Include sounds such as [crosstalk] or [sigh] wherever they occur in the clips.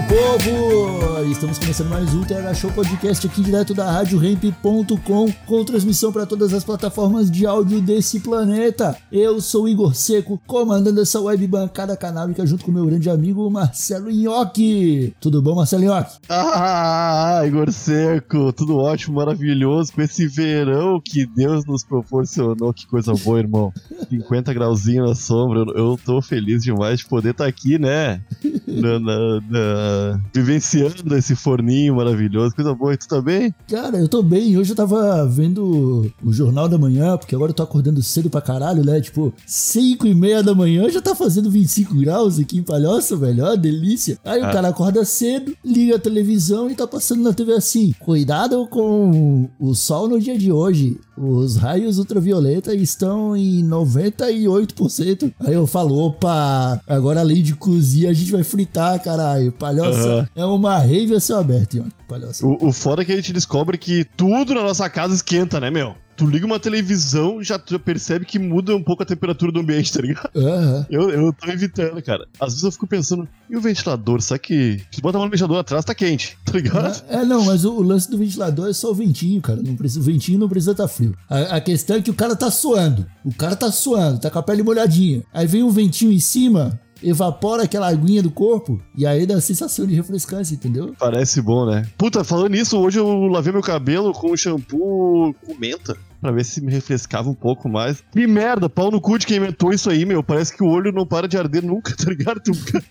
Meu povo! Estamos começando mais um TH Show Podcast aqui direto da RadioRamp.com com transmissão para todas as plataformas de áudio desse planeta. Eu sou Igor Seco, comandando essa web bancada canábica junto com meu grande amigo Marcelo Nhoque. Tudo bom, Marcelo Nhoque? Ah, Igor Seco, tudo ótimo, maravilhoso, com esse verão que Deus nos proporcionou, que coisa boa, irmão. 50 grauzinho na sombra, eu, tô feliz demais de poder estar aqui, né? Na, na- na- vivenciando esse forninho maravilhoso, coisa boa, e tu tá bem? Cara, eu tô bem. Hoje eu tava vendo o Jornal da Manhã, porque agora eu tô acordando cedo pra caralho, né? Tipo, 5 e meia da manhã já tá fazendo 25 graus aqui em Palhoça, velho. Ó, delícia. Aí o Ah. cara acorda cedo, liga a televisão e tá passando na TV assim: cuidado com o sol no dia de hoje. Os raios ultravioleta estão em 98%. Aí eu falo: opa, agora além de cozir, a gente vai fritar, caralho. Palhoça Aham. é uma rave a céu aberto. Palhoça. O, o foda é que a gente descobre que tudo na nossa casa esquenta, né, meu? Tu liga uma televisão, já, percebe que muda um pouco a temperatura do ambiente, [laughs] tá ligado? Aham. Eu, eu tô evitando, cara. Às vezes eu fico pensando, e o ventilador? Será que se botar um ventilador atrás, tá quente, [laughs] tá ligado? É, não, mas o, o lance do ventilador é só o ventinho, cara. Não precisa, o ventinho não precisa estar frio. A, a questão é que o cara tá suando. O cara tá suando, tá com a pele molhadinha. Aí vem um ventinho em cima, evapora aquela aguinha do corpo e aí dá a sensação de refrescância, entendeu? Parece bom, né? Puta, falando nisso, hoje eu lavei meu cabelo com shampoo com menta. Pra ver se me refrescava um pouco mais. Que merda, pau no cu de quem inventou isso aí, meu. Parece que o olho não para de arder nunca, [laughs] tá ligado?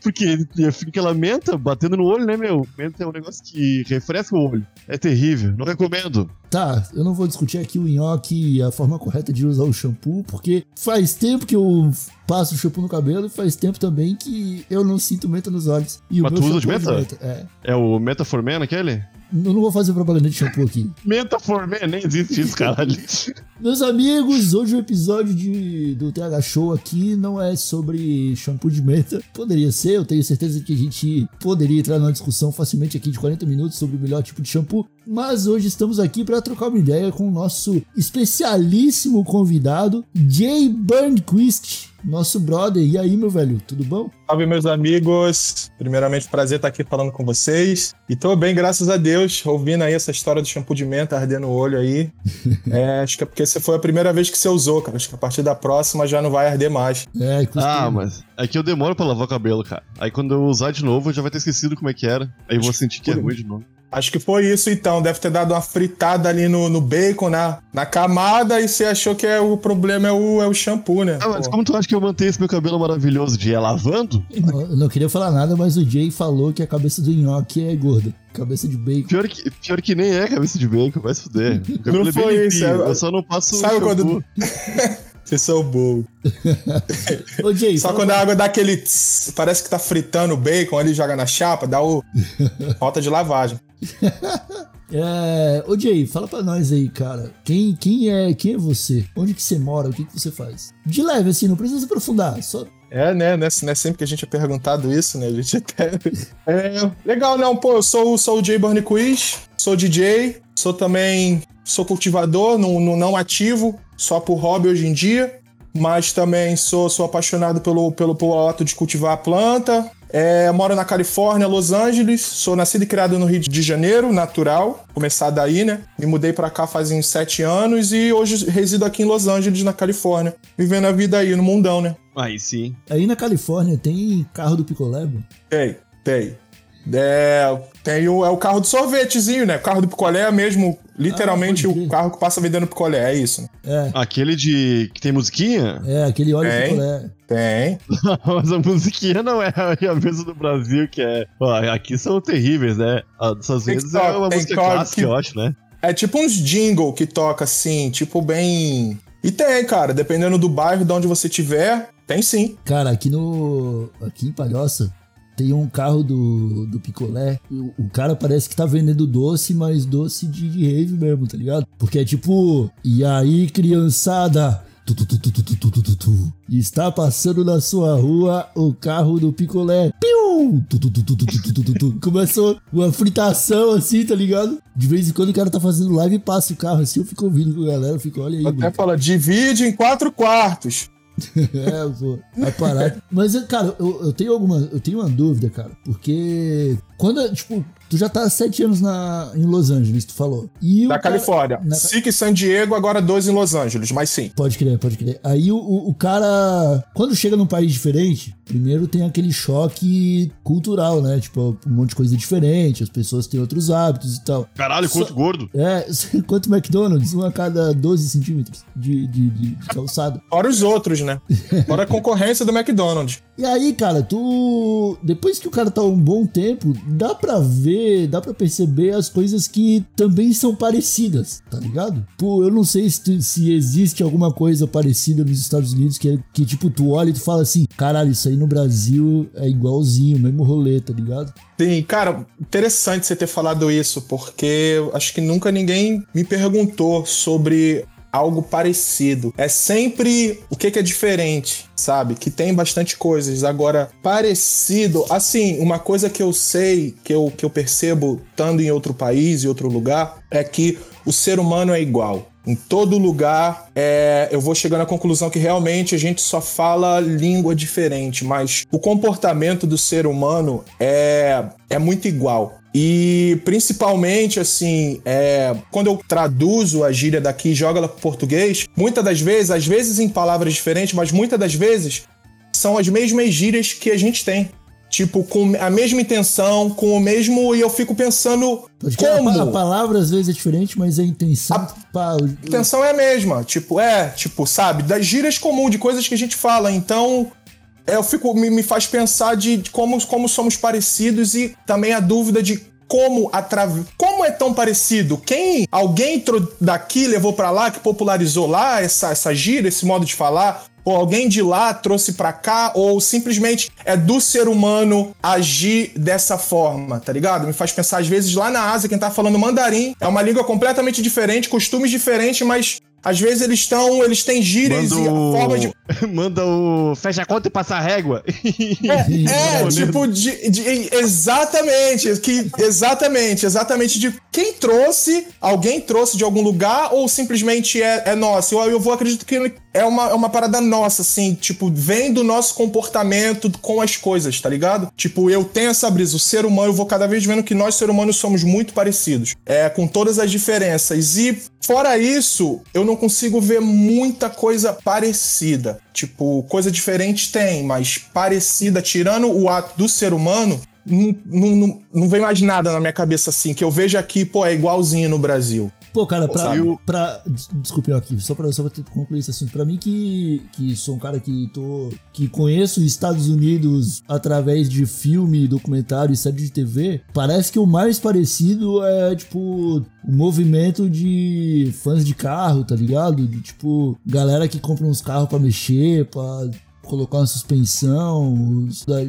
Porque fica aquela menta batendo no olho, né, meu? Menta é um negócio que refresca o olho. É terrível, não recomendo. Tá, eu não vou discutir aqui o nhoque e a forma correta de usar o shampoo, porque faz tempo que eu passo o shampoo no cabelo e faz tempo também que eu não sinto menta nos olhos. E Mas o meu tu usa de shampoo é menta? É. É o Metaforman aquele? Eu não vou fazer propaganda de shampoo aqui. Metaforman, nem existe isso, caralho. [laughs] Meus amigos, hoje o episódio de, do TH Show aqui não é sobre shampoo de menta. Poderia ser, eu tenho certeza que a gente poderia entrar numa discussão facilmente aqui de 40 minutos sobre o melhor tipo de shampoo. Mas hoje estamos aqui para trocar uma ideia com o nosso especialíssimo convidado, Jay Burnquist, nosso brother. E aí, meu velho, tudo bom? Salve, meus amigos. Primeiramente, prazer estar aqui falando com vocês. E tô bem, graças a Deus, ouvindo aí essa história do shampoo de menta ardendo o olho aí. [laughs] É, acho que é porque você foi a primeira vez que você usou, cara. Acho que a partir da próxima já não vai arder mais. É, costuma. Ah, mas é que eu demoro pra lavar o cabelo, cara. Aí quando eu usar de novo, eu já vai ter esquecido como é que era. Aí eu vou sentir que é ruim de novo. Acho que foi isso então. Deve ter dado uma fritada ali no, no bacon, na, na camada, e você achou que é, o problema é o, é o shampoo, né? Ah, mas Pô. como tu acha que eu mantenho esse meu cabelo maravilhoso de é lavando? Eu não queria falar nada, mas o Jay falou que a cabeça do nhoque é gorda. Cabeça de bacon. Pior que, pior que nem é cabeça de bacon, vai se fuder. [laughs] O cabelo Não é foi isso, é- Eu só não passo Sabe shampoo. quando- [laughs] Vocês são bobos. [laughs] Ô, Jay, Só quando a água dá aquele tss, parece que tá fritando o bacon ali, joga na chapa, dá o. [laughs] falta de lavagem. É, ô Jay, fala pra nós aí, cara. Quem, quem é quem é você? Onde que você mora? O que, que você faz? De leve, assim, não precisa se aprofundar. Só. É, né? Não é, não é sempre que a gente é perguntado isso, né? A gente [laughs] até. É, legal, não, pô, eu sou, sou o Jay Burn Quiz, sou DJ, sou também. Sou cultivador, não, não, não ativo, só por hobby hoje em dia. Mas também sou, sou apaixonado pelo, pelo, pelo ato de cultivar a planta. É, moro na Califórnia, Los Angeles. Sou nascido e criado no Rio de Janeiro, natural. Começar daí, né? Me mudei pra cá faz uns sete anos e hoje resido aqui em Los Angeles, na Califórnia. Vivendo a vida aí no mundão, né? Aí sim. Aí na Califórnia tem carro do picolé, mano? Tem, tem. É, tem o, é o carro do sorvetezinho, né? O carro do picolé é mesmo, literalmente, Ah, o carro que passa vendendo picolé, é isso. Né? É, Aquele de. que tem musiquinha? é, aquele óleo de Tem. picolé. Tem. [laughs] Mas a musiquinha não é a mesma do Brasil, que é. Ó, aqui são terríveis, né? Às vezes é uma música clássica, que- eu acho, né? É tipo uns jingle que toca assim, tipo bem. E tem, cara, dependendo do bairro, de onde você tiver, tem sim. Cara, aqui no. Aqui em Palhoça tem um carro do, do picolé. O, o cara parece que tá vendendo doce, mas doce de, de rave mesmo, tá ligado? Porque é tipo. E aí, criançada? Tu, tu, tu, Está passando na sua rua o carro do picolé. Piu! Começou uma fritação assim, tá ligado? De vez em quando o cara tá fazendo live e passa o carro assim, eu fico ouvindo com a galera, eu fico, olha aí. Até mano. fala, divide em quatro quartos. [laughs] É, pô, vai parar. Mas, cara, eu, eu tenho alguma. Eu tenho uma dúvida, cara. Porque quando, tipo, tu já tá há sete anos na, em Los Angeles, tu falou. E o Da cara- Califórnia. na- SIC e San Diego, agora dois em Los Angeles, mas sim. Pode crer, pode crer. Aí o, o, o cara, quando chega num país diferente, primeiro tem aquele choque cultural, né? Tipo, um monte de coisa diferente, as pessoas têm outros hábitos e tal. Caralho, Só- quanto gordo. É, [laughs] quanto McDonald's? Um a cada 12 centímetros de, de, de, de calçada. Fora os outros, né? [laughs] Fora a concorrência do McDonald's. E aí, cara, tu. Depois que o cara tá um bom tempo, dá pra ver, dá pra perceber as coisas que também são parecidas, tá ligado? Pô, eu não sei se, se existe alguma coisa parecida nos Estados Unidos que, é- que, tipo, tu olha e tu fala assim: caralho, isso aí no Brasil é igualzinho, mesmo rolê, tá ligado? Sim, cara, interessante você ter falado isso, porque acho que nunca ninguém me perguntou sobre algo parecido. É sempre o que, que é diferente, sabe? Que tem bastante coisas. Agora, parecido, assim, uma coisa que eu sei, que eu, que eu percebo estando em outro país, em outro lugar, é que o ser humano é igual. Em todo lugar, é, eu vou chegando à conclusão que realmente a gente só fala língua diferente, mas o comportamento do ser humano é, é muito igual. E principalmente, assim, é, quando eu traduzo a gíria daqui e jogo ela pro português, muitas das vezes, às vezes em palavras diferentes, mas muitas das vezes são as mesmas gírias que a gente tem. Tipo, com a mesma intenção, com o mesmo. E eu fico pensando. A, como? a palavra às vezes é diferente, mas a intenção. A- intenção é a mesma. Tipo, é, tipo, sabe? Das gírias comuns, de coisas que a gente fala. Então, eu fico. Me, me faz pensar de, de como, como somos parecidos e também a dúvida de como atrave... como é tão parecido? Quem alguém daqui levou pra lá, que popularizou lá essa, essa gíria, esse modo de falar? Ou alguém de lá trouxe pra cá? Ou simplesmente é do ser humano agir dessa forma, tá ligado? Me faz pensar, às vezes, lá na Ásia, quem tá falando mandarim é uma língua completamente diferente, costumes diferentes, mas às vezes eles estão. Eles têm gírias Manda e o... forma de. [laughs] Manda o... Fecha a conta e passa a régua. [laughs] É, Respondendo. tipo, de, de- exatamente, que, exatamente, exatamente de quem trouxe, alguém trouxe de algum lugar ou simplesmente é, é nosso. Eu, eu vou acredito que é uma, é uma parada nossa, assim, tipo, vem do nosso comportamento com as coisas, tá ligado? Tipo, eu tenho essa brisa, o ser humano, eu vou cada vez vendo que nós, ser humanos, somos muito parecidos, é, com todas as diferenças. E fora isso, eu não consigo ver muita coisa parecida. Tipo, coisa diferente tem, mas parecida, tirando o ato do ser humano, não, não, não, não vem mais nada na minha cabeça assim, que eu vejo aqui, pô, é igualzinho no Brasil. Pô, cara, pra. Sabe? pra des- desculpe aqui, só pra, só pra ter- concluir esse assunto. Pra mim, que, que sou um cara que tô. que conheço os Estados Unidos através de filme, documentário e série de TV, parece que o mais parecido é, tipo, o movimento de fãs de carro, tá ligado? De tipo, galera que compra uns carros pra mexer, pra colocar uma suspensão.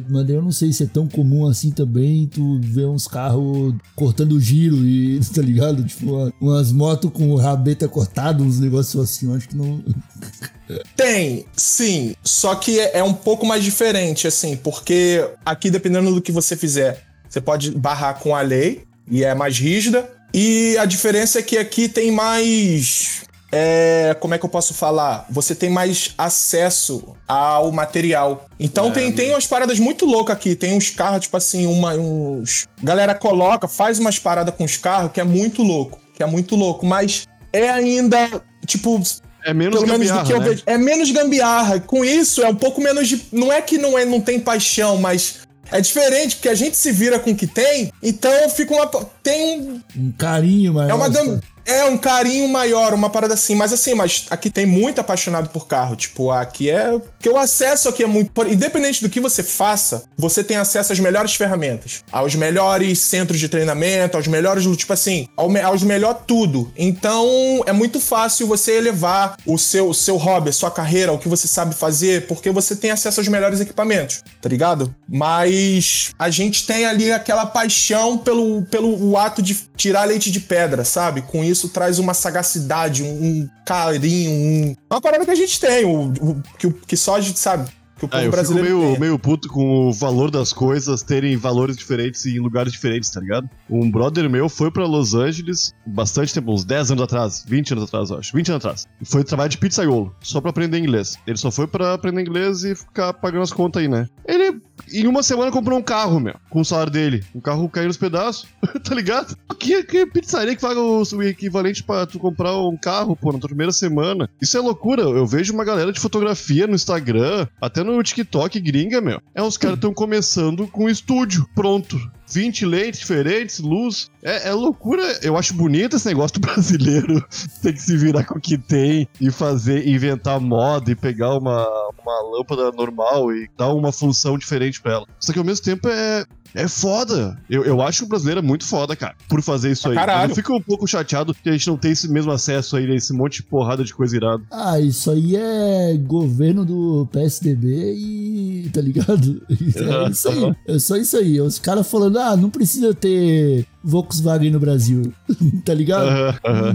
Mas eu não sei se é tão comum assim também tu ver uns carros cortando giro e, [laughs] tá ligado? Tipo, uma- umas motos com rabeta cortado, uns negócios assim. Eu acho que não. [laughs] Tem, sim. Só que é, é um pouco mais diferente, assim, porque aqui, dependendo do que você fizer, você pode barrar com a lei e é mais rígida. E a diferença é que aqui tem mais. É, como é que eu posso falar? Você tem mais acesso ao material. Então tem, tem umas paradas muito loucas aqui. Tem uns carros, tipo assim, uma, uns. Galera coloca, faz umas paradas com os carros que é muito louco. Que é muito louco. Mas é ainda, tipo, É menos pelo menos do gambiarra, que eu né? vejo. É menos gambiarra. Com isso, é um pouco menos de. Não é que não, é, não tem paixão, mas. É diferente, porque a gente se vira com o que tem, então fica uma. Tem um. Um carinho maior. É uma, gam, É um carinho maior, uma parada assim. Mas assim, mas aqui tem muito apaixonado por carro. Tipo, aqui é. Porque o acesso aqui é muito. Independente do que você faça, você tem acesso às melhores ferramentas, aos melhores centros de treinamento, aos melhores. Tipo assim, aos melhor tudo. Então é muito fácil você elevar o seu, o seu hobby, a sua carreira, o que você sabe fazer, porque você tem acesso aos melhores equipamentos, tá ligado? Mas a gente tem ali aquela paixão pelo, pelo ato de tirar leite de pedra, sabe? Com isso traz uma sagacidade, um, um carinho, um... uma parada que a gente tem, o, o, que, que só a gente sabe que o povo Ah, eu fico brasileiro meio, tem. meio puto com o valor das coisas terem valores diferentes em lugares diferentes, tá ligado? Um brother meu foi pra Los Angeles bastante tempo, uns 10 anos atrás, 20 anos atrás, eu acho, 20 anos atrás. E foi trabalhar de pizzaiolo, só pra aprender inglês. Ele só foi pra aprender inglês e ficar pagando as contas aí, né? Ele, em uma semana, comprou um carro, meu, com o salário dele. Um carro caiu nos pedaços, [laughs] tá ligado? Que, que pizzaria que paga o, o equivalente pra tu comprar um carro, pô, na tua primeira semana? Isso é loucura. Eu vejo uma galera de fotografia no Instagram, até no TikTok gringa, meu. É, os caras estão começando com um estúdio pronto. 20 lentes diferentes, luz. É, é loucura. Eu acho bonito esse negócio do [laughs] brasileiro ter que se virar com o que tem e fazer, inventar moda e pegar uma, uma lâmpada normal e dar uma função diferente pra ela. Só que ao mesmo tempo é. É foda. Eu, eu acho que o brasileiro é muito foda, cara, por fazer isso Pra aí. caralho. Mas eu fico um pouco chateado que a gente não tem esse mesmo acesso aí, esse monte de porrada de coisa irada. Ah, isso aí é governo do PSDB e. tá ligado? [laughs] É isso aí. É só isso aí. Os caras falando, ah, não precisa ter Volkswagen no Brasil. [laughs] tá ligado?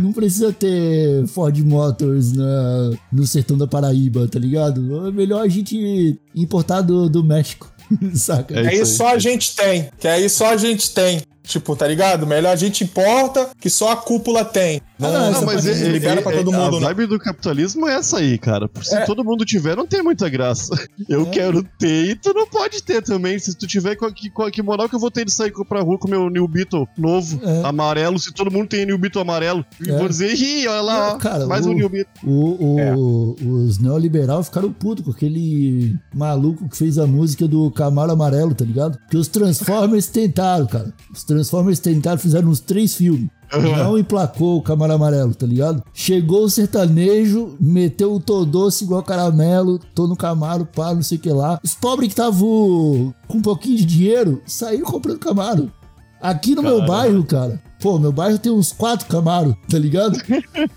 Não precisa ter Ford Motors na, no sertão da Paraíba, tá ligado? É melhor a gente importar do, do México. [laughs] Saca? É Que aí só a gente tem. Que aí só a gente tem. Tipo, tá ligado? Melhor a gente importa que só a cúpula tem. Não, não, não, mas ele, libera pra todo a mundo, né? vibe do capitalismo é essa aí, cara. Se É. todo mundo tiver, não tem muita graça. [laughs] Eu É. quero ter e tu não pode ter também. Se tu tiver, com que, com que moral que eu vou ter de sair pra rua com o meu New Beetle novo, É. amarelo, se todo mundo tem New Beetle amarelo. E É. vou dizer, ih, olha lá, Não, ó, cara, mais o- um New Beetle. O, o- É. Os neoliberal ficaram putos com aquele maluco que fez a música do Camaro Amarelo, tá ligado? Porque os Transformers tentaram, cara. Os Transformers tentaram, fizeram uns três filmes. Não emplacou o Camaro Amarelo, tá ligado? Chegou o sertanejo, meteu o Todoce igual caramelo, tô no Camaro, pá, não sei o que lá. Os pobres que estavam com um pouquinho de dinheiro saíram comprando Camaro. Aqui no meu bairro, cara, pô, meu bairro tem uns quatro Camaro, tá ligado? [laughs]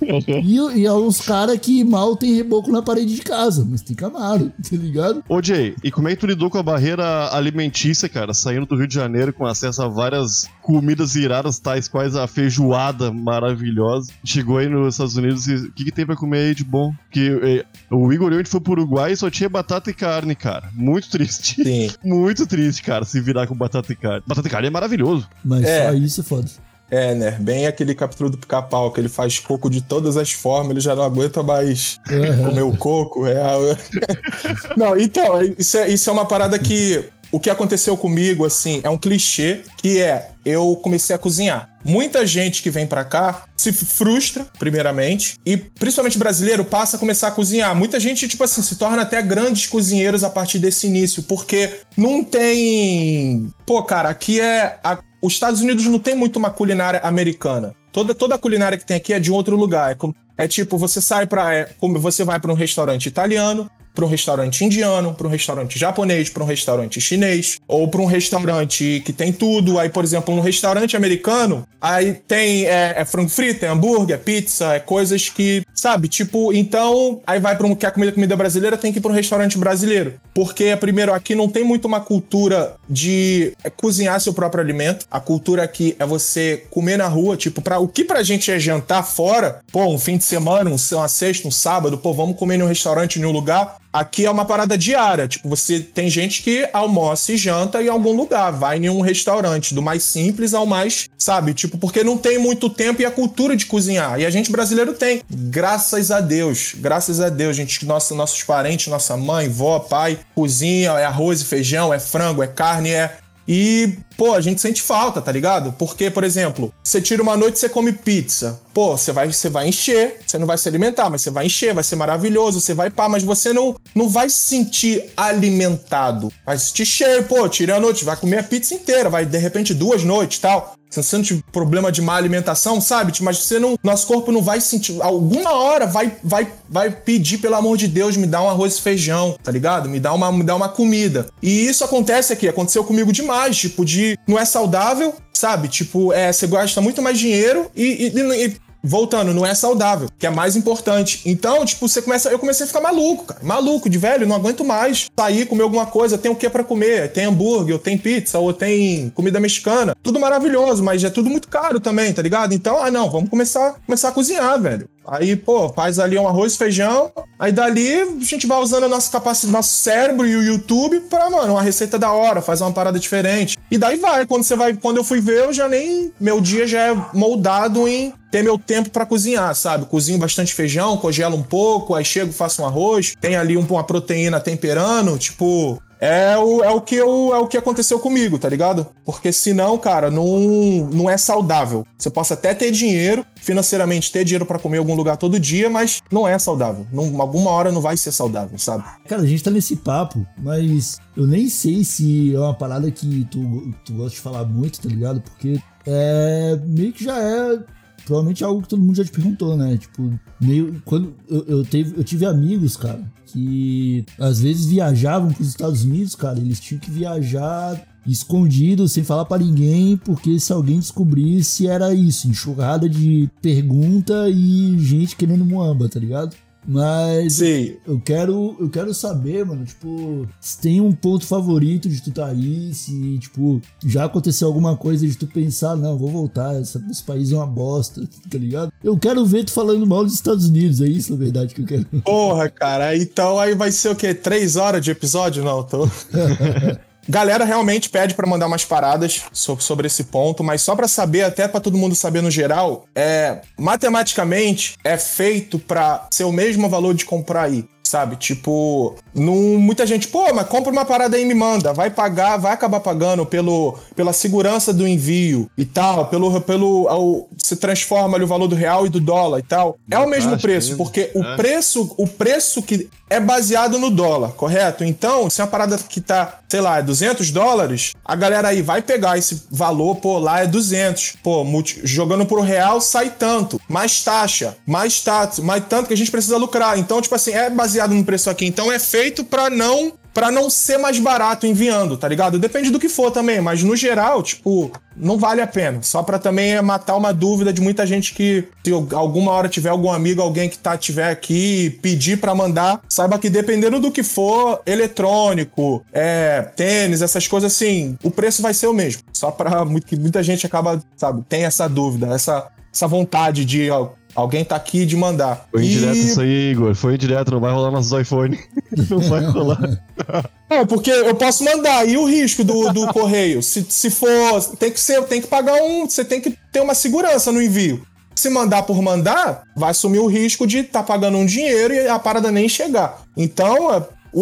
E, e é uns caras que mal tem reboco na parede de casa, mas tem Camaro, tá ligado? Ô, Jay, e como é que tu lidou com a barreira alimentícia, cara? Saindo do Rio de Janeiro com acesso a várias comidas iradas, tais quais a feijoada maravilhosa. Chegou aí nos Estados Unidos e o que, que tem pra comer aí de bom? Que eh, o Igor e gente foi pro Uruguai e só tinha batata e carne, cara. Muito triste. Sim. [laughs] Muito triste, cara, se virar com batata e carne. Batata e carne é maravilhoso. Mas É. só isso é foda. É, né? Bem aquele capítulo do pica-pau, que ele faz coco de todas as formas, ele já não aguenta mais Uhum. comer o coco. É [laughs] não, então, isso é, isso é uma parada que. O que aconteceu comigo, assim, é um clichê, que é eu comecei a cozinhar. Muita gente que vem pra cá se frustra, primeiramente, e principalmente brasileiro passa a começar a cozinhar. Muita gente, tipo assim, se torna até grandes cozinheiros a partir desse início, porque não tem. Pô, cara, aqui é. a- Os Estados Unidos não tem muito uma culinária americana. Toda, toda a culinária que tem aqui é de outro lugar. É, é tipo, você sai pra. É, você vai pra um restaurante italiano, para um restaurante indiano, para um restaurante japonês, para um restaurante chinês, ou para um restaurante que tem tudo. Aí, por exemplo, um restaurante americano, aí tem é, é frango frito, é hambúrguer, é pizza, é coisas que, sabe, tipo, então, aí vai para um quer comer comida brasileira, tem que ir para um restaurante brasileiro, porque primeiro aqui não tem muito uma cultura de cozinhar seu próprio alimento. A cultura aqui é você comer na rua, tipo, para o que pra gente é jantar fora, pô, um fim de semana, um, uma sexta, um sábado, pô, vamos comer num restaurante em lugar. Aqui é uma parada diária. Tipo, você tem gente que almoça e janta em algum lugar, vai em um restaurante, do mais simples ao mais, sabe? Tipo, porque não tem muito tempo e a cultura de cozinhar. E a gente brasileiro tem. Graças a Deus. Graças a Deus, gente. Nossa, nossos parentes, nossa mãe, vó, pai, cozinha, é arroz e feijão, é frango, é carne, é. E, pô, a gente sente falta, tá ligado? Porque, por exemplo, você tira uma noite e você come pizza. Pô, você vai, você vai encher, você não vai se alimentar, mas você vai encher, vai ser maravilhoso, você vai pá, mas você não, não vai se sentir alimentado. Vai se sentir cheio, pô, tira a noite, vai comer a pizza inteira, vai de repente duas noites tal. Você tiver problema de má alimentação, sabe? Mas você não, nosso corpo não vai sentir, alguma hora vai, vai, vai pedir, pelo amor de Deus, me dá um arroz e feijão, tá ligado? Me dá uma, me dá uma comida. E isso acontece aqui, aconteceu comigo demais, tipo, de não é saudável, sabe? Tipo, é, você gasta muito mais dinheiro e, e, e voltando, não é saudável, que é mais importante. Então, tipo, você começa, eu comecei a ficar maluco, cara. Maluco de velho, não aguento mais sair, comer alguma coisa, tem o que para comer? Tem hambúrguer, ou tem pizza, ou tem comida mexicana. Tudo maravilhoso, mas é tudo muito caro também, tá ligado? Então, ah, não, vamos começar, começar a cozinhar, velho. Aí, pô, faz ali um arroz, feijão. Aí dali a gente vai usando a nossa capacidade, nosso cérebro e o YouTube pra, mano, uma receita da hora, fazer uma parada diferente. E daí vai. Quando você vai, quando eu fui ver, eu já nem. Meu dia já é moldado em ter meu tempo para cozinhar, sabe? Cozinho bastante feijão, congelo um pouco, aí chego, faço um arroz, tem ali um, uma proteína temperando, tipo, é o, é o que eu, é o que aconteceu comigo, tá ligado? Porque senão, cara, não, não é saudável. Você possa até ter dinheiro, financeiramente ter dinheiro para comer em algum lugar todo dia, mas não é saudável. Não, alguma hora não vai ser saudável, sabe? Cara, a gente tá nesse papo, mas eu nem sei se é uma parada que tu, tu gosta de falar muito, tá ligado? Porque é meio que já é provavelmente algo que todo mundo já te perguntou, né? Tipo, meio. Quando eu, eu, teve, eu tive amigos, cara, que às vezes viajavam para os Estados Unidos, cara, eles tinham que viajar escondido, sem falar para ninguém, porque se alguém descobrisse era isso, enxurrada de pergunta e gente querendo muamba, tá ligado? Mas Sim. eu quero eu quero saber, mano, tipo, se tem um ponto favorito de tu tá aí, se, tipo, já aconteceu alguma coisa de tu pensar, não, vou voltar, esse, esse país é uma bosta, [laughs] tá ligado? Eu quero ver tu falando mal dos Estados Unidos, é isso, na verdade, que eu quero. Porra, cara, então aí vai ser o quê? Três horas de episódio? Não, tô... [laughs] Galera realmente pede para mandar umas paradas sobre esse ponto, mas só para saber, até para todo mundo saber no geral, é matematicamente é feito para ser o mesmo valor de comprar aí sabe? Tipo, não, muita gente, pô, mas compra uma parada aí e me manda. Vai pagar, vai acabar pagando pelo, pela segurança do envio e tal, pelo. pelo ao, se transforma ali o valor do real e do dólar e tal. É o mesmo preço, porque o é. preço, o preço que é baseado no dólar, correto? Então, se é uma parada que tá, sei lá, é 200 dólares, a galera aí vai pegar esse valor, pô, lá é 200. Pô, multi, jogando pro real sai tanto, mais taxa, mais taxa, mais tanto que a gente precisa lucrar. Então, tipo assim, é baseado no preço aqui. Então, é feito para não para não ser mais barato enviando, tá ligado? Depende do que for também, mas no geral, tipo, não vale a pena. Só para também é matar uma dúvida de muita gente que se alguma hora tiver algum amigo, alguém que tá tiver aqui pedir para mandar, saiba que dependendo do que for, eletrônico, é, tênis, essas coisas assim, o preço vai ser o mesmo. Só para muita gente acaba, sabe, tem essa dúvida, essa essa vontade de Alguém tá aqui de mandar. Foi indireto e... isso aí, Igor. Foi indireto, não vai rolar nossos iPhone. [laughs] não vai rolar. É, porque eu posso mandar. E o risco do, do correio? Se, se for. Tem que ser, tem que pagar um. Você tem que ter uma segurança no envio. Se mandar por mandar, vai assumir o risco de estar tá pagando um dinheiro e a parada nem chegar. Então,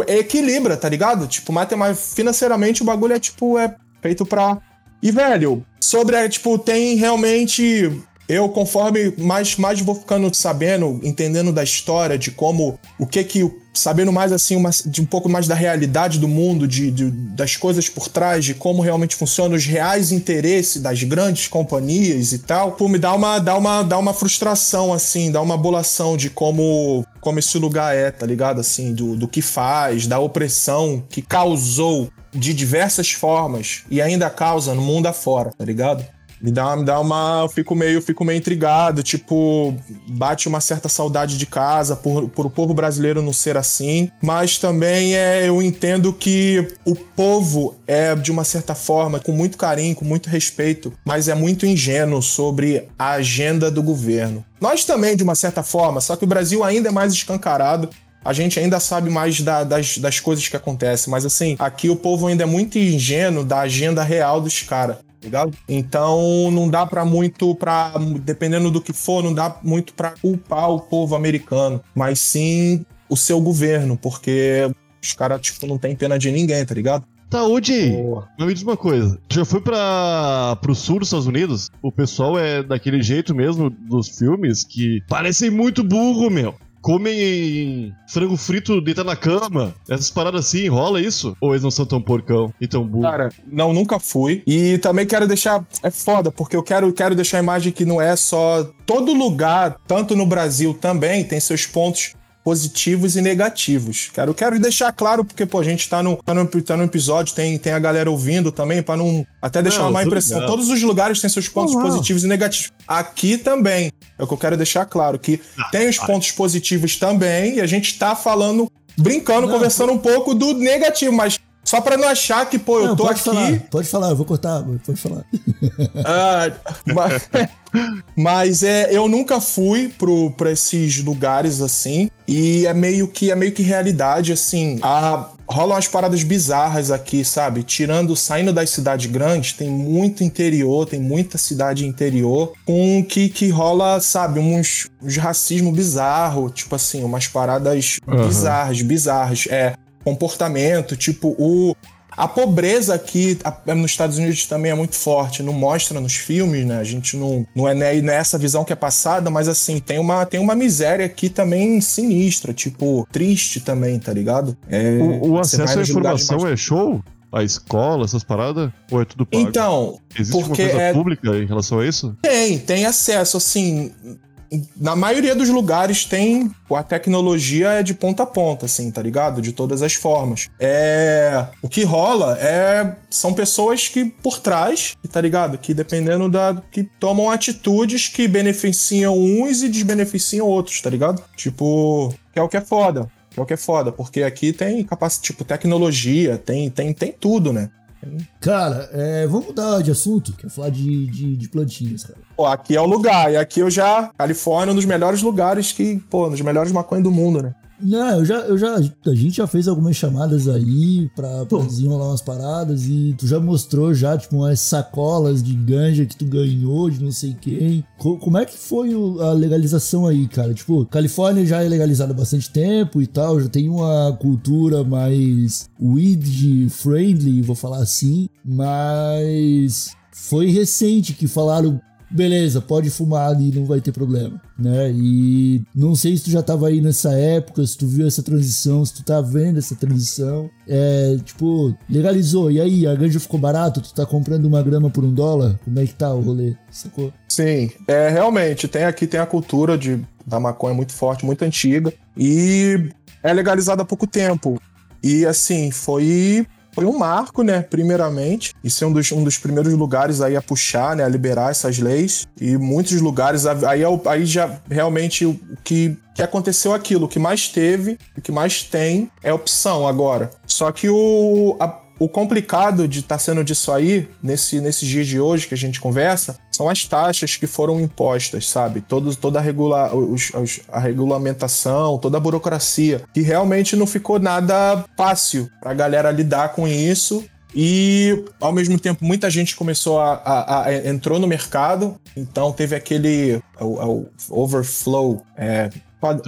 é, equilibra, tá ligado? Tipo, matemática, financeiramente o bagulho é tipo, é feito pra. E, velho, sobre, é, tipo, tem realmente eu, conforme mais, mais vou ficando sabendo, entendendo da história, de como, o que que, sabendo mais assim, uma, de um pouco mais da realidade do mundo, de, de, das coisas por trás, de como realmente funcionam os reais interesses das grandes companhias e tal, pô, me dá uma, dá uma, dá uma frustração, assim, dá uma bolação de como, como esse lugar é, tá ligado? Assim, do, do que faz, da opressão que causou de diversas formas e ainda causa no mundo afora, tá ligado? Me dá, me dá uma. Eu fico meio, fico meio intrigado. Tipo, bate uma certa saudade de casa por, por o povo brasileiro não ser assim. Mas também é, eu entendo que o povo é, de uma certa forma, com muito carinho, com muito respeito, mas é muito ingênuo sobre a agenda do governo. Nós também, de uma certa forma, só que o Brasil ainda é mais escancarado a gente ainda sabe mais da, das, das coisas que acontecem. Mas assim, aqui o povo ainda é muito ingênuo da agenda real dos caras ligado? Então não dá para muito para dependendo do que for, não dá muito para culpar o povo americano, mas sim o seu governo, porque os caras tipo não tem pena de ninguém, tá ligado? Tá, Odi, me diz uma coisa. Já foi para pro sul dos Estados Unidos? O pessoal é daquele jeito mesmo dos filmes que parecem muito burro, meu comem frango frito deitado na cama. Essas paradas assim, rola isso? Ou eles não são tão porcão e tão burro? Cara, não, nunca fui. E também quero deixar. É foda, porque eu quero, quero deixar a imagem que não é só. Todo lugar, tanto no Brasil também, tem seus pontos positivos e negativos. Quero, quero deixar claro, porque, pô, a gente tá no, tá no, tá no episódio, tem, tem a galera ouvindo também, pra não. Até deixar Não, uma má impressão. ligado. Todos os lugares têm seus pontos não. positivos e negativos. Aqui também. É o que eu quero deixar claro, que tem os pontos positivos também, e a gente tá falando, brincando, Não, conversando um pouco do negativo, mas. Só pra não achar que, pô, eu Não, tô pode aqui. falar, pode falar, eu vou cortar, pode falar. [laughs] Ah, mas, [laughs] mas é, eu nunca fui pro, pra esses lugares assim. E é meio que é meio que realidade, assim. A, rolam umas paradas bizarras aqui, sabe? Tirando, saindo das cidades grandes, tem muito interior, tem muita cidade interior, com que, que rola, sabe, uns, uns racismo bizarro, tipo assim, umas paradas Aham. bizarras, bizarras. É, comportamento, tipo, o. A pobreza aqui a- nos Estados Unidos também é muito forte, não mostra nos filmes, né? A gente não, não é ne- nessa visão que é passada, mas assim, tem uma, tem uma miséria aqui também sinistra, tipo, triste também, tá ligado? É, O, o acesso à informação mais- é show? A escola, essas paradas? Ou é tudo pago? Então, Existe porque coisa é- pública em relação a isso? Tem, tem acesso, assim. Na maioria dos lugares tem. A tecnologia é de ponta a ponta, assim, tá ligado? De todas as formas. É. O que rola é. São pessoas que por trás, tá ligado? Que dependendo da. que tomam atitudes que beneficiam uns e desbeneficiam outros, tá ligado? Tipo. Que é o que é foda. Que é o que é foda. Porque aqui tem capacidade, tipo, tecnologia, tem, tem, tem tudo, né? Cara, é, vamos mudar de assunto, quer falar de, de, de plantinhas, cara. Pô, aqui é o lugar. E aqui eu já. Califórnia é um dos melhores lugares que. Pô, um dos melhores maconhas do mundo, né? Não, eu já, eu já, a gente já fez algumas chamadas aí pra, pra desenrolar umas paradas e tu já mostrou já, tipo, umas sacolas de ganja que tu ganhou de não sei quem. Co- como é que foi o- a legalização aí, cara? Tipo, Califórnia já é legalizada há bastante tempo e tal, já tem uma cultura mais weed friendly, vou falar assim, mas foi recente que falaram beleza, pode fumar ali, não vai ter problema, né? E não sei se tu já tava aí nessa época, se tu viu essa transição, se tu tá vendo essa transição. É, tipo, legalizou, e aí, a ganja ficou barato, tu tá comprando uma grama por um dólar? Como é que tá o rolê? Sacou? Sim, é realmente. Tem aqui tem a cultura de, da maconha muito forte, muito antiga. E é legalizada há pouco tempo. E assim, foi. Foi um marco, né? Primeiramente. Isso é um dos, um dos primeiros lugares aí a puxar, né? A liberar essas leis. E muitos lugares. Aí, é aí já realmente o que, que aconteceu aquilo. O que mais teve, o que mais tem é opção agora. Só que o. a- o complicado de estar sendo disso aí, nesse, nesses dias de hoje que a gente conversa, são as taxas que foram impostas, sabe? Todos, toda a, regula, os- os- a regulamentação, toda a burocracia, que realmente não ficou nada fácil pra galera lidar com isso. E, ao mesmo tempo, muita gente começou a, a- a- entrou no mercado, então teve aquele o, o overflow, é,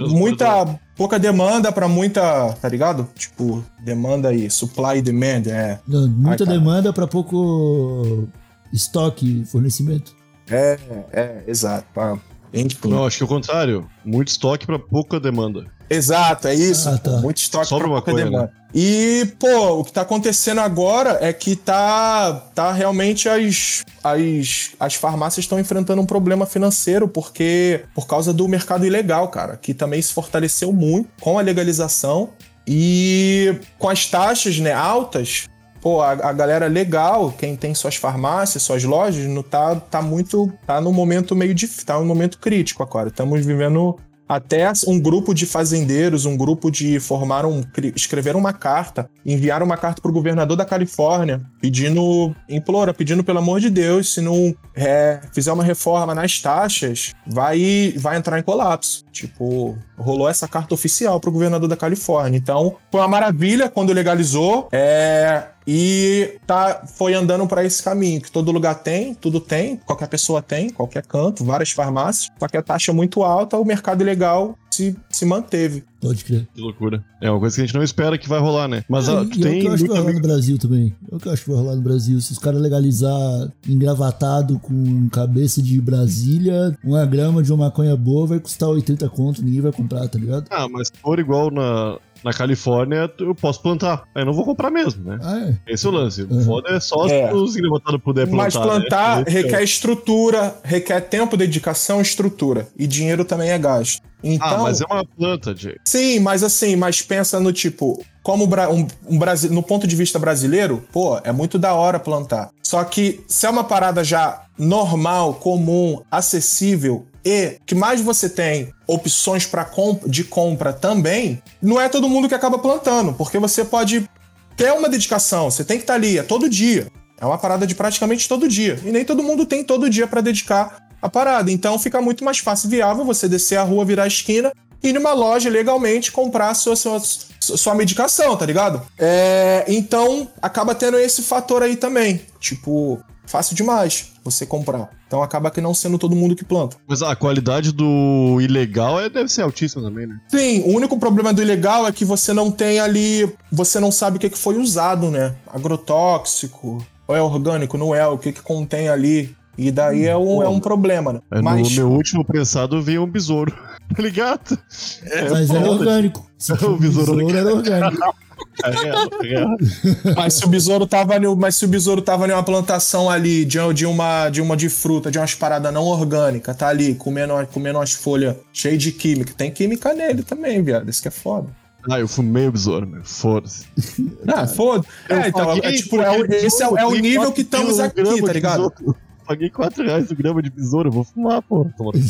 muita pouca demanda pra muita, tá ligado? Tipo, demanda e supply e demand, é. Não, muita Ai, demanda pra pouco estoque, fornecimento. É, é, exato. Pra, tipo, Não, acho que é o contrário. Muito estoque pra pouca demanda. Exato, é isso. Ah, tá. Muito estoque Sobra pra uma pouca coisa, demanda. E, pô, o que tá acontecendo agora é que tá, tá realmente as, as, as farmácias estão enfrentando um problema financeiro porque por causa do mercado ilegal, cara, que também se fortaleceu muito com a legalização e com as taxas, né, altas. Pô, a, a galera legal, quem tem suas farmácias, suas lojas, não tá, tá muito. tá num momento meio difícil, tá num momento crítico agora. Estamos vivendo até um grupo de fazendeiros, um grupo de formaram, escreveram uma carta, enviaram uma carta pro governador da Califórnia, pedindo, implora, pedindo pelo amor de Deus, se não é, fizer uma reforma nas taxas, vai, vai entrar em colapso. Tipo, rolou essa carta oficial pro governador da Califórnia. Então, foi uma maravilha quando legalizou. É, e tá, foi andando para esse caminho, que todo lugar tem, tudo tem, qualquer pessoa tem, qualquer canto, várias farmácias, só que a taxa é muito alta, o mercado ilegal se, se manteve. Pode crer. Que loucura. É uma coisa que a gente não espera que vai rolar, né? Mas É, e tu é o tem que eu acho que vai rolar no. Brasil também. É o que eu acho que vai rolar no Brasil. Se os caras legalizar engravatado com cabeça de Brasília, uma grama de uma maconha boa vai custar 80 conto, ninguém vai comprar, tá ligado? Ah, mas se for igual na, na Califórnia, eu posso plantar. Aí eu não vou comprar mesmo, né? Ah, é. Esse é o lance. O Uhum. foda é só É. se os engravatados puderem plantar. Mas plantar né? requer estrutura, requer tempo, dedicação estrutura. E dinheiro também é gasto. Então, Ah, mas é uma planta, Jay. Sim, mas assim, mas pensa no tipo, como um, um Brasi- no ponto de vista brasileiro, pô, é muito da hora plantar. Só que se é uma parada já normal, comum, acessível e que mais você tem opções para de compra também, não é todo mundo que acaba plantando, porque você pode ter uma dedicação, você tem que estar ali, é todo dia. É uma parada de praticamente todo dia. E nem todo mundo tem todo dia para dedicar a parada. Então fica muito mais fácil viável você descer a rua, virar a esquina e ir numa loja legalmente comprar sua, sua, sua medicação, tá ligado? É, então acaba tendo esse fator aí também. Tipo, fácil demais você comprar. Então acaba que não sendo todo mundo que planta. Mas a qualidade do ilegal é, deve ser altíssima também, né? Sim, o único problema do ilegal é que você não tem ali. Você não sabe o que que foi usado, né? Agrotóxico, ou é orgânico, não é, o que, que contém ali. E daí é um, é um problema, né? É, Mas. No meu último prensado veio um besouro. [laughs] Tá ligado? É, Mas era foda. orgânico. Se [laughs] O besouro era [laughs] orgânico. É, é. Mas se o besouro tava ali, mas se o besouro tava em uma plantação ali de, de uma de uma de fruta, de umas paradas não orgânicas, tá ali comendo, comendo umas folhas cheias de química. Tem química nele também, viado. Isso que é foda. Ah, eu fumei o besouro, meu. Foda-se. Ah, foda. Eu É, então, é, tipo, é, esse é, o- é o nível que estamos aqui, tá ligado? Paguei 4 reais o grama de besouro, eu vou fumar, pô. Toma no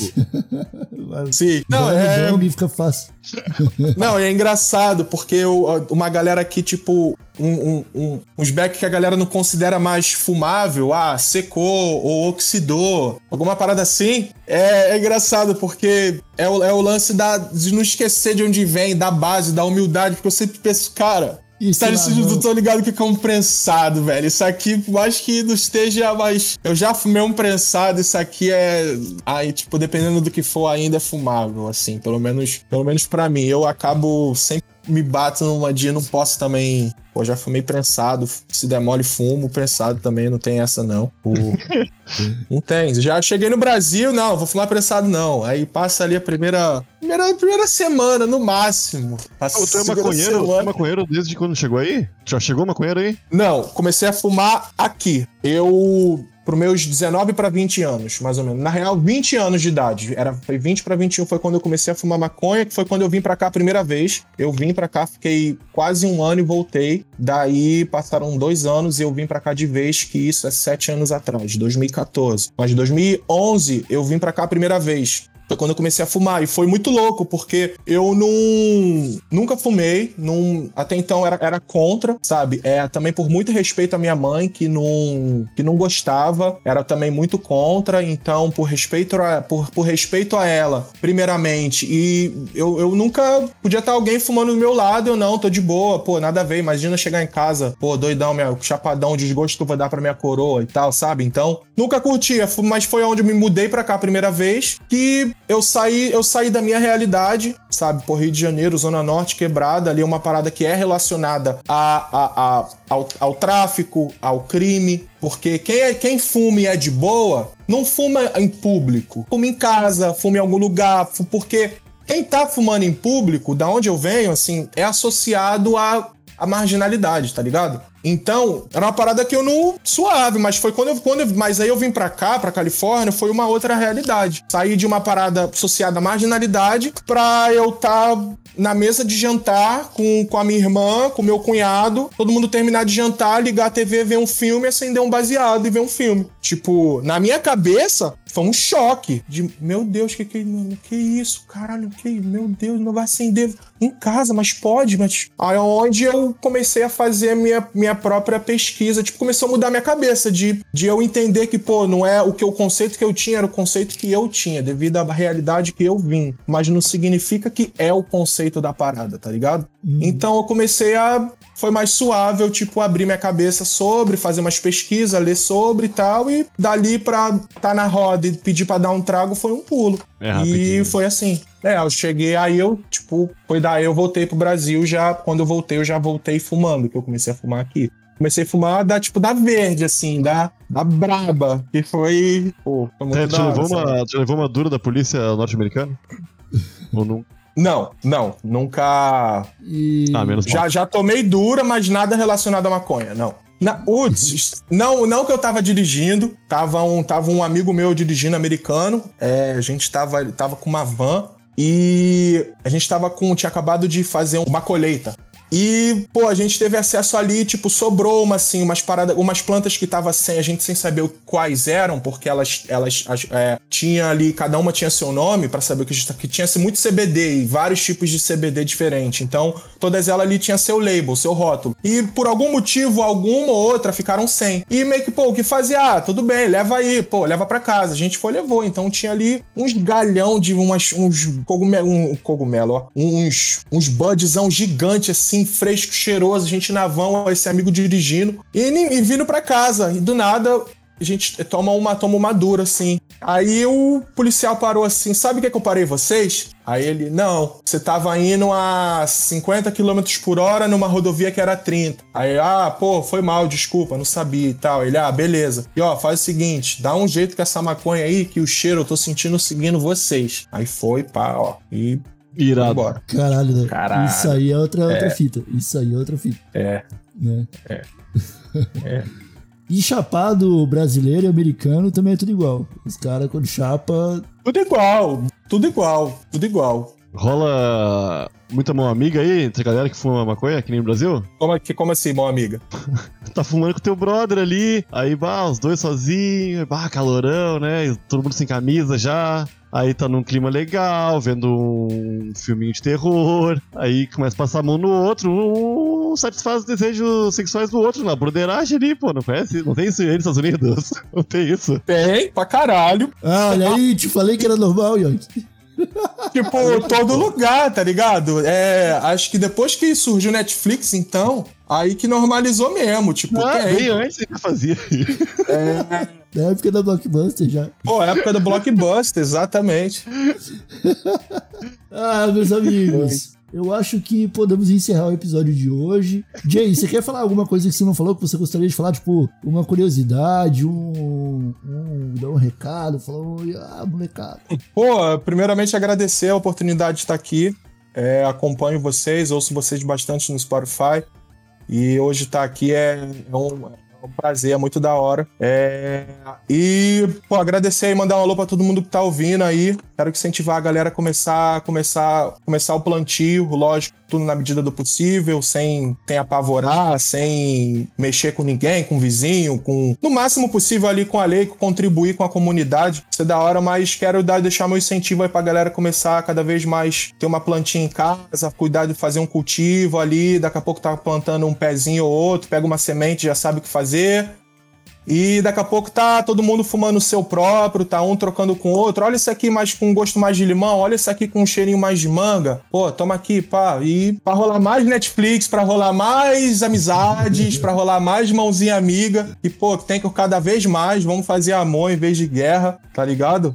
cu. [laughs] Sim. Não, Vai é, e fica fácil. [laughs] [laughs] Não, é engraçado, porque o- uma galera que, tipo, um, um- um- uns back que a galera não considera mais fumável, ah, secou ou oxidou, alguma parada assim, é, é engraçado, porque é o, é o lance da, de não esquecer de onde vem, da base, da humildade, porque eu sempre penso, cara. Isso Tá não. não tô ligado que é um prensado, velho. Isso aqui, por mais que não esteja mais. Eu já fumei um prensado, isso aqui é. Aí, tipo, dependendo do que for, ainda é fumável, assim. Pelo menos, pelo menos para mim. Eu acabo sempre me bato numa dia, não posso também. Pô, já fumei prensado, se demole fumo, prensado também, não tem essa não. O- [laughs] tem. Já cheguei no Brasil, não, vou fumar prensado não. Aí passa ali a primeira. Primeira, primeira semana, no máximo. Passa Ô, tu é maconheiro? Tu é maconheiro desde quando chegou aí? Já chegou maconheiro aí? Não, comecei a fumar aqui. Eu pro meus 19 para 20 anos, mais ou menos. Na real, 20 anos de idade. Era foi 20 para 21 foi quando eu comecei a fumar maconha, que foi quando eu vim pra cá a primeira vez. Eu vim pra cá, fiquei quase um ano e voltei. Daí passaram dois anos e eu vim pra cá de vez, que isso é sete anos atrás, 2014. Mas 2011 eu vim pra cá a primeira vez. Foi quando eu comecei a fumar. E foi muito louco, porque eu não. Nunca fumei. Não, até então era, era contra, sabe? É, também por muito respeito à minha mãe, que não, que não gostava. Era também muito contra. Então, por respeito a, por, por respeito a ela, primeiramente. E eu, eu nunca podia estar alguém fumando do meu lado. Eu não, tô de boa. Pô, nada a ver. Imagina chegar em casa, pô, doidão, minha, chapadão, desgosto que eu vou dar pra minha coroa e tal, sabe? Então, nunca curtia. Mas foi onde eu me mudei pra cá a primeira vez. Que eu saí, eu saí da minha realidade, sabe? Por Rio de Janeiro, Zona Norte, quebrada, ali é uma parada que é relacionada a, a, a- ao, ao tráfico, ao crime. Porque quem, é, quem fuma e é de boa, não fuma em público. Fuma em casa, fuma em algum lugar, porque quem tá fumando em público, da onde eu venho, assim, é associado a, a marginalidade, tá ligado? Então, era uma parada que eu não suave, mas foi quando eu, quando eu- mas aí eu vim pra cá, pra Califórnia, foi uma outra realidade. Saí de uma parada associada à marginalidade pra eu estar na mesa de jantar com, com a minha irmã, com meu cunhado, todo mundo terminar de jantar, ligar a TV, ver um filme, acender um baseado e ver um filme. Tipo, na minha cabeça, foi um choque de, meu Deus, que que, que isso, caralho, que meu Deus, não vai acender em casa, mas pode, mas aí é onde eu comecei a fazer a minha, minha própria pesquisa, tipo, começou a mudar minha cabeça de, de eu entender que, pô, não é o que o conceito que eu tinha, era o conceito que eu tinha, devido à realidade que eu vim, mas não significa que é o conceito da parada, tá ligado? Então eu comecei a foi mais suave eu, tipo, abrir minha cabeça sobre, fazer umas pesquisas, ler sobre e tal, e dali pra tá na roda e pedir pra dar um trago foi um pulo. É e foi assim. É, eu cheguei, aí eu, tipo, foi daí eu voltei pro Brasil já. Quando eu voltei, eu já voltei fumando, que eu comecei a fumar aqui. Comecei a fumar da, tipo, da verde, assim, da, da braba. Que foi. Pô, foi muito É, hora, levou uma, tu levou uma dura da polícia norte-americana? Ou não? Não, não, nunca. E... Ah, menos mal. Já, já tomei dura, mas nada relacionado à maconha, não. Na, Uts, [laughs] não, não que eu tava dirigindo, tava um, tava um amigo meu dirigindo americano, é, a gente tava, tava com uma van e a gente tava com, tinha acabado de fazer uma colheita. E, pô, a gente teve acesso ali, tipo, sobrou uma, assim, umas paradas, umas plantas que tava sem, a gente sem saber quais eram, porque elas, elas as- é, tinha ali, cada uma tinha seu nome, pra saber que, tá- que tinha assim, muito CBD e vários tipos de CBD diferentes. Então, todas elas ali tinham seu label, seu rótulo. E por algum motivo, alguma ou outra ficaram sem. E meio que, pô, o que fazia? Ah, tudo bem, leva aí, pô, leva pra casa. A gente foi, levou. Então tinha ali uns galhão de umas, uns cogumelo, um cogumelo, ó, uns, uns budzão gigante assim, fresco, cheiroso, a gente na van, esse amigo dirigindo e, e vindo pra casa. E do nada a gente toma uma, toma uma dura, assim. Aí o policial parou assim, sabe o que, que eu parei vocês? Aí ele, não, você tava indo a 50 km por hora numa rodovia que era 30. Aí, ah, pô, foi mal, desculpa, não sabia e tal. Ele, ah, beleza. E ó, faz o seguinte, dá um jeito com essa maconha aí, que o cheiro eu tô sentindo seguindo vocês. Aí foi, pá, ó, e Irado. embora. Caralho, né? Caralho. Isso aí é outra, outra fita. Isso aí é outra fita. É. Né? É. É. [laughs] E chapado brasileiro e americano também é tudo igual. Os caras, quando chapa. Tudo igual, tudo igual, tudo igual. Rola muita mão amiga aí entre a galera que fuma maconha, que nem no Brasil? Como, é que- como assim, meu amiga? [laughs] Tá fumando com teu brother ali, aí, bah, os dois sozinhos, bah, calorão, né? Todo mundo sem camisa já. Aí tá num clima legal, vendo um filminho de terror. Aí começa a passar a mão no outro, um satisfaz os desejos sexuais do outro na broderagem ali, pô. Não conhece? Não tem isso aí nos Estados Unidos? [laughs] Não tem isso. Tem, pra caralho. Ah, olha aí, te falei que era normal, Yoki. Tipo, todo lugar, tá ligado? É, acho que depois que surgiu o Netflix, então, aí que normalizou mesmo. Tipo, Ah, tem. bem antes que fazia. Na época da Blockbuster já. Pô, época do Blockbuster, exatamente. [laughs] Ah, meus amigos. Eu acho que podemos encerrar o episódio de hoje. Jay, você quer falar alguma coisa que você não falou que você gostaria de falar? Tipo, uma curiosidade, um. um dar um recado, falar, um, ah, molecada. Pô, primeiramente agradecer a oportunidade de estar aqui. É, acompanho vocês, ouço vocês bastante no Spotify. E hoje estar aqui é, é um, um prazer, é muito da hora. É, e, pô, agradecer e mandar um alô pra todo mundo que tá ouvindo aí. Quero incentivar a galera a começar, começar, começar o plantio, lógico, tudo na medida do possível, sem, sem apavorar, sem mexer com ninguém, com o vizinho, com. No máximo possível ali com a lei, contribuir com a comunidade. Isso é da hora, mas quero dar, deixar meu incentivo aí pra galera começar cada vez mais ter uma plantinha em casa, cuidar de fazer um cultivo ali, daqui a pouco tá plantando um pezinho ou outro, pega uma semente, já sabe o que fazer fazer. E daqui a pouco tá todo mundo fumando o seu próprio, tá um trocando com o outro. Olha esse aqui mais com gosto mais de limão, olha esse aqui com um cheirinho mais de manga. Pô, toma aqui, pá. E pra rolar mais Netflix, pra rolar mais amizades, pra rolar mais mãozinha amiga. E, pô, tem que cada vez mais, vamos fazer amor em vez de guerra, tá ligado?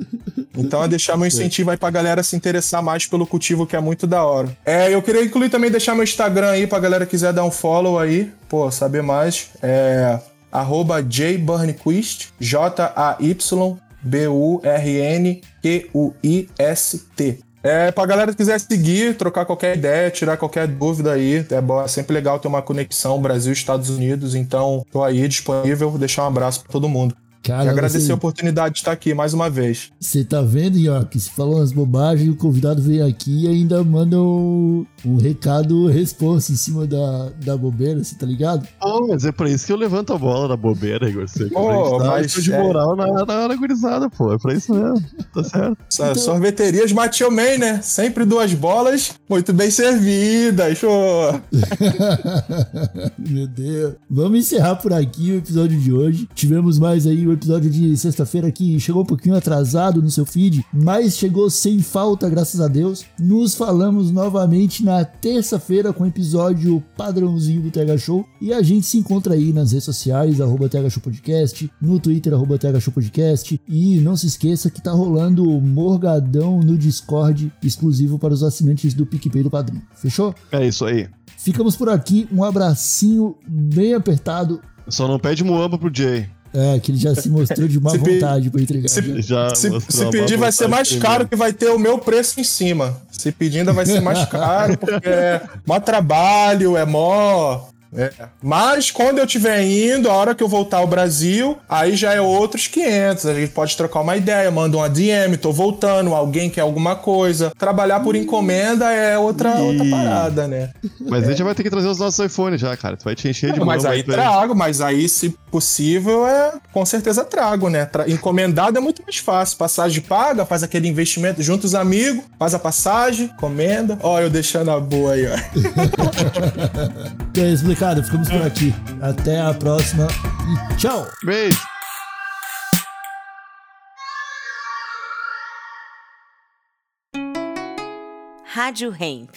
Então é deixar meu incentivo aí pra galera se interessar mais pelo cultivo, que é muito da hora. É, eu queria incluir também deixar meu Instagram aí pra galera quiser dar um follow aí, pô, saber mais. É arroba jburnquist, J-A-Y-B-U-R-N-Q-U-I-S-T. É, pra galera que quiser seguir, trocar qualquer ideia, tirar qualquer dúvida aí, é, bom, é sempre legal ter uma conexão Brasil e Estados Unidos, então tô aí disponível, deixar um abraço pra todo mundo. Cara, e agradecer você- a oportunidade de estar aqui mais uma vez. Você tá vendo, Yoki? Se falou umas bobagens, o convidado veio aqui e ainda manda um, um recado responsa em cima da, da bobeira, você tá ligado? Pô, mas é pra isso que eu levanto a bola da bobeira, Igor. Você dar mas de é- moral na, na, na gurizada, pô. É pra isso mesmo. Tá certo. Essa Sorveterias Macho Man, né? Sempre duas bolas muito bem servidas. Pô. [laughs] Meu Deus. Vamos encerrar por aqui o episódio de hoje. Tivemos mais aí episódio de sexta-feira que chegou um pouquinho atrasado no seu feed, mas chegou sem falta, graças a Deus. Nos falamos novamente na terça-feira com o episódio padrãozinho do TH Show. E a gente se encontra aí nas redes sociais, arroba TH Show Podcast, no Twitter, arroba TH Show Podcast. E não se esqueça que tá rolando Morgadão no Discord, exclusivo para os assinantes do PicPay do Padrinho. Fechou? É isso aí. Ficamos por aqui, um abracinho bem apertado. Só não pede muamba pro Jay. É, que ele já se mostrou de má [laughs] Se pe- vontade pra entregar. Se, Já se, se pedir, vai ser mais primeiro. caro que vai ter o meu preço em cima. Se pedir, ainda vai ser mais [laughs] caro, porque é mó trabalho, é mó. É. Mas quando eu estiver indo, a hora que eu voltar ao Brasil, aí já é outros 500. A gente pode trocar uma ideia, manda uma DM, tô voltando, alguém quer alguma coisa. Trabalhar por encomenda é outra, outra parada, né? Mas a gente vai ter que trazer os nossos iPhones já, cara. Tu vai te encher de mas muamba aí trago, mas aí, se possível, é com certeza trago, né? Tra- Encomendado é muito mais fácil. Passagem paga, faz aquele investimento, junta os amigos, faz a passagem, encomenda. Ó, eu deixando a boa aí, ó. [laughs] Então é explicado, ficamos por aqui. Até a próxima e tchau! Beijo. Rádio Hemp.